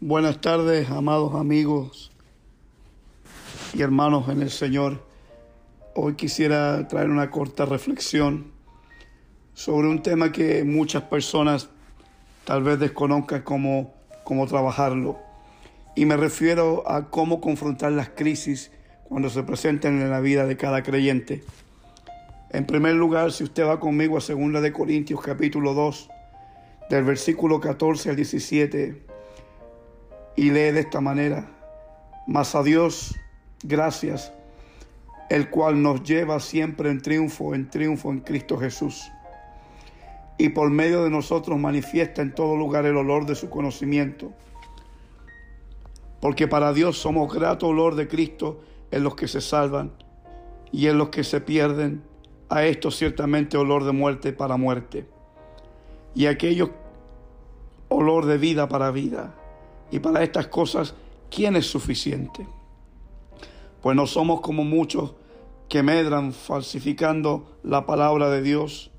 Buenas tardes, amados amigos y hermanos en el Señor. Hoy quisiera traer una corta reflexión sobre un tema que muchas personas tal vez desconozcan cómo, cómo trabajarlo. Y me refiero a cómo confrontar las crisis cuando se presenten en la vida de cada creyente. En primer lugar, si usted va conmigo a 2 de Corintios capítulo 2, del versículo 14 al 17, y lee de esta manera, mas a Dios gracias, el cual nos lleva siempre en triunfo, en triunfo en Cristo Jesús. Y por medio de nosotros manifiesta en todo lugar el olor de su conocimiento. Porque para Dios somos grato olor de Cristo en los que se salvan y en los que se pierden. A esto ciertamente olor de muerte para muerte. Y aquello olor de vida para vida. Y para estas cosas, ¿quién es suficiente? Pues no somos como muchos que medran falsificando la palabra de Dios,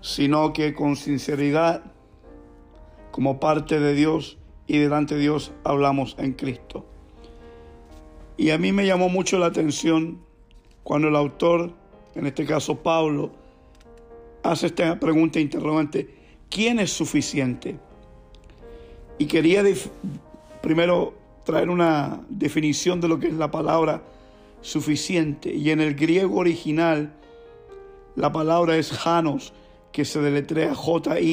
sino que con sinceridad, como parte de Dios y delante de Dios, hablamos en Cristo. Y a mí me llamó mucho la atención cuando el autor, en este caso Pablo, hace esta pregunta interrogante, ¿quién es suficiente? Y quería primero traer una definición de lo que es la palabra suficiente. Y en el griego original, la palabra es Janos, que se deletrea J-I-K-A-N-O-S,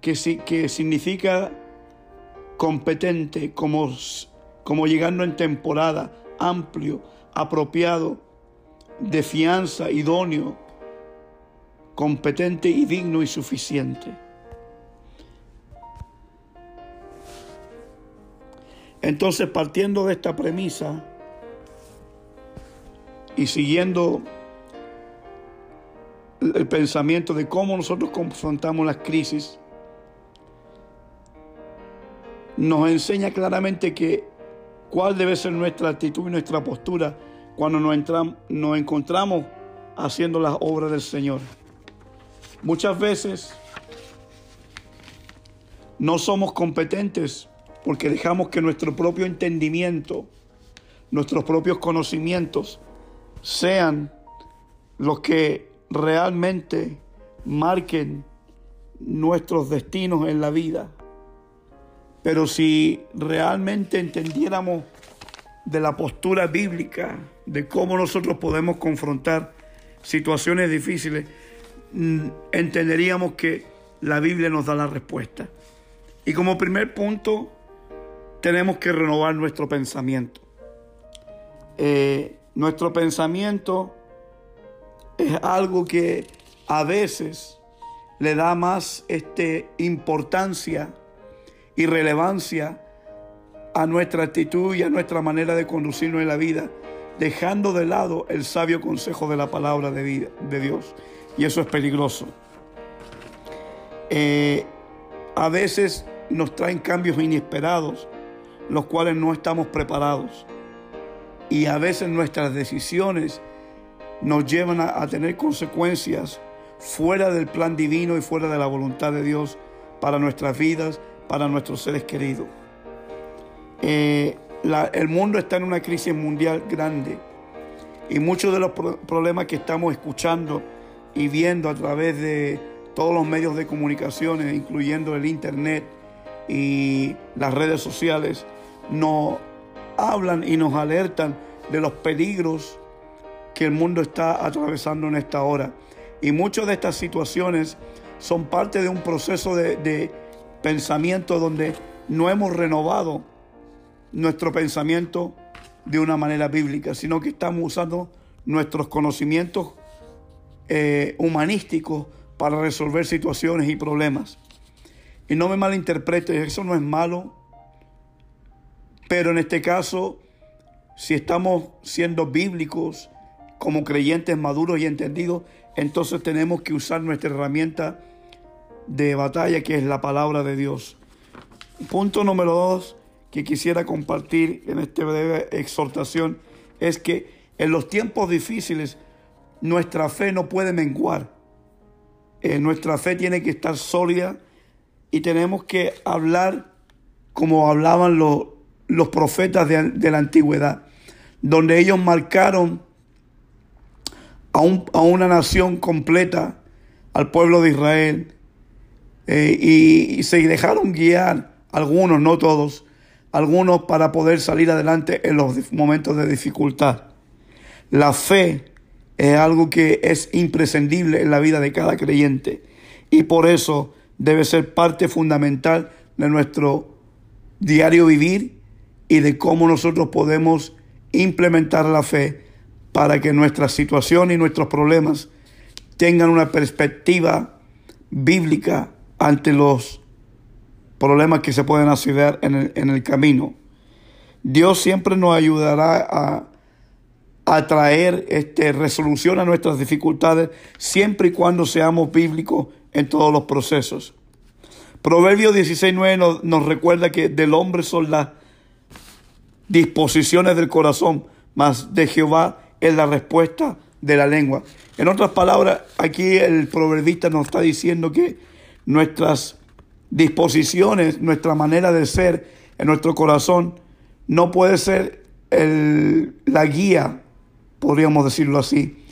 que, que significa competente, como, como llegando en temporada, amplio, apropiado, de fianza, idóneo, competente y digno y suficiente. Entonces, partiendo de esta premisa y siguiendo el pensamiento de cómo nosotros confrontamos las crisis, nos enseña claramente que cuál debe ser nuestra actitud y nuestra postura cuando nos, nos encontramos haciendo las obras del Señor. Muchas veces no somos competentes porque dejamos que nuestro propio entendimiento, nuestros propios conocimientos sean los que realmente marquen nuestros destinos en la vida. Pero si realmente entendiéramos de la postura bíblica, de cómo nosotros podemos confrontar situaciones difíciles, mm, entenderíamos que la Biblia nos da la respuesta. Y como primer punto, tenemos que renovar nuestro pensamiento. Eh, nuestro pensamiento es algo que a veces le da más este, importancia y relevancia a nuestra actitud y a nuestra manera de conducirnos en la vida, dejando de lado el sabio consejo de la palabra de, vida, de Dios. Y eso es peligroso. Eh, a veces nos traen cambios inesperados los cuales no estamos preparados. Y a veces nuestras decisiones nos llevan a, tener consecuencias fuera del plan divino y fuera de la voluntad de Dios para nuestras vidas, para nuestros seres queridos. Eh, el mundo está en una crisis mundial grande y muchos de los problemas que estamos escuchando y viendo a través de todos los medios de comunicación, incluyendo el Internet y las redes sociales, nos hablan y nos alertan de los peligros que el mundo está atravesando en esta hora. Y muchas de estas situaciones son parte de un proceso de, pensamiento donde no hemos renovado nuestro pensamiento de una manera bíblica, sino que estamos usando nuestros conocimientos eh, humanísticos para resolver situaciones y problemas. Y no me malinterprete, eso no es malo, pero en este caso, si estamos siendo bíblicos como creyentes maduros y entendidos, entonces tenemos que usar nuestra herramienta de batalla que es la palabra de Dios. Punto número dos que quisiera compartir en esta breve exhortación es que en los tiempos difíciles nuestra fe no puede menguar. Eh, nuestra fe tiene que estar sólida y tenemos que hablar como hablaban los, los profetas de, de, la antigüedad, donde ellos marcaron a, un, a una nación completa, al pueblo de Israel, eh, y, y se dejaron guiar, algunos, no todos, algunos para poder salir adelante en los momentos de dificultad. La fe es algo que es imprescindible en la vida de cada creyente y por eso debe ser parte fundamental de nuestro diario vivir y de cómo nosotros podemos implementar la fe para que nuestra situación y nuestros problemas tengan una perspectiva bíblica ante los problemas que se pueden hacer en el, camino. Dios siempre nos ayudará a, a traer este, resolución a nuestras dificultades siempre y cuando seamos bíblicos en todos los procesos. Proverbios 16.9 nos, nos recuerda que del hombre son las disposiciones del corazón, mas de Jehová es la respuesta de la lengua. En otras palabras, aquí el proverbista nos está diciendo que nuestras disposiciones, nuestra manera de ser en nuestro corazón, no puede ser el, la guía, podríamos decirlo así,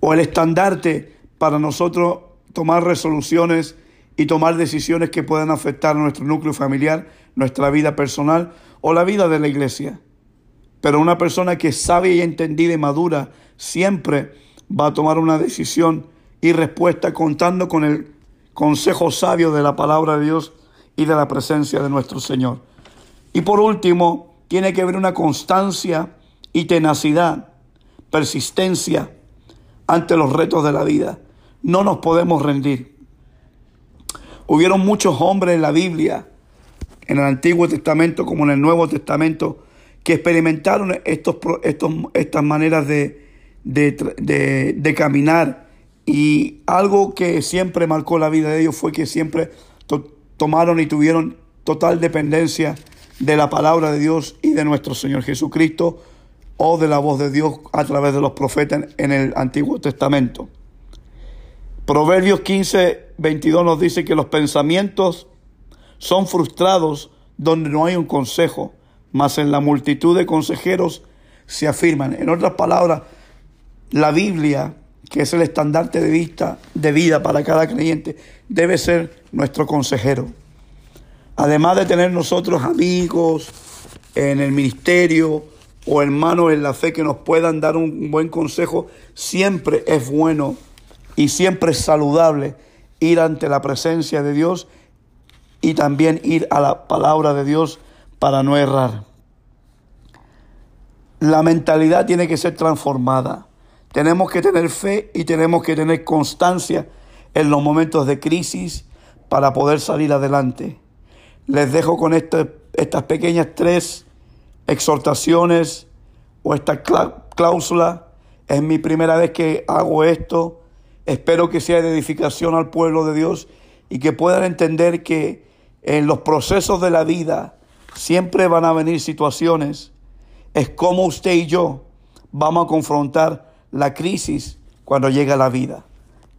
o el estandarte para nosotros tomar resoluciones y tomar decisiones que puedan afectar nuestro núcleo familiar, nuestra vida personal o la vida de la iglesia. Pero una persona que sabe y entendida y madura siempre va a tomar una decisión y respuesta contando con el consejo sabio de la palabra de Dios y de la presencia de nuestro Señor. Y por último, tiene que haber una constancia y tenacidad, persistencia ante los retos de la vida. No nos podemos rendir. Hubieron muchos hombres en la Biblia, en el Antiguo Testamento como en el Nuevo Testamento, que experimentaron estos, estos, estas maneras de, de, de, de caminar y algo que siempre marcó la vida de ellos fue que siempre tomaron y tuvieron total dependencia de la palabra de Dios y de nuestro Señor Jesucristo o de la voz de Dios a través de los profetas en el Antiguo Testamento. Proverbios 15, 22 nos dice que los pensamientos son frustrados donde no hay un consejo, mas en la multitud de consejeros se afirman. En otras palabras, la Biblia que es el estandarte de, vista, de vida para cada creyente, debe ser nuestro consejero. Además de tener nosotros amigos en el ministerio o hermanos en la fe que nos puedan dar un buen consejo, siempre es bueno y siempre es saludable ir ante la presencia de Dios y también ir a la palabra de Dios para no errar. La mentalidad tiene que ser transformada. Tenemos que tener fe y tenemos que tener constancia en los momentos de crisis para poder salir adelante. Les dejo con este, estas pequeñas tres exhortaciones o esta cláusula. Es mi primera vez que hago esto. Espero que sea de edificación al pueblo de Dios y que puedan entender que en los procesos de la vida siempre van a venir situaciones. Es como usted y yo vamos a confrontar la crisis cuando llega la vida.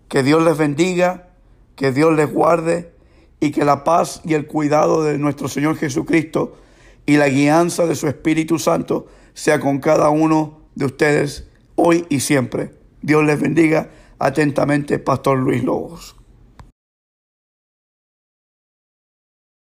Que Dios les bendiga, que Dios les guarde y que la paz y el cuidado de nuestro Señor Jesucristo y la guianza de su Espíritu Santo sea con cada uno de ustedes hoy y siempre. Dios les bendiga atentamente, Pastor Luis Lobos.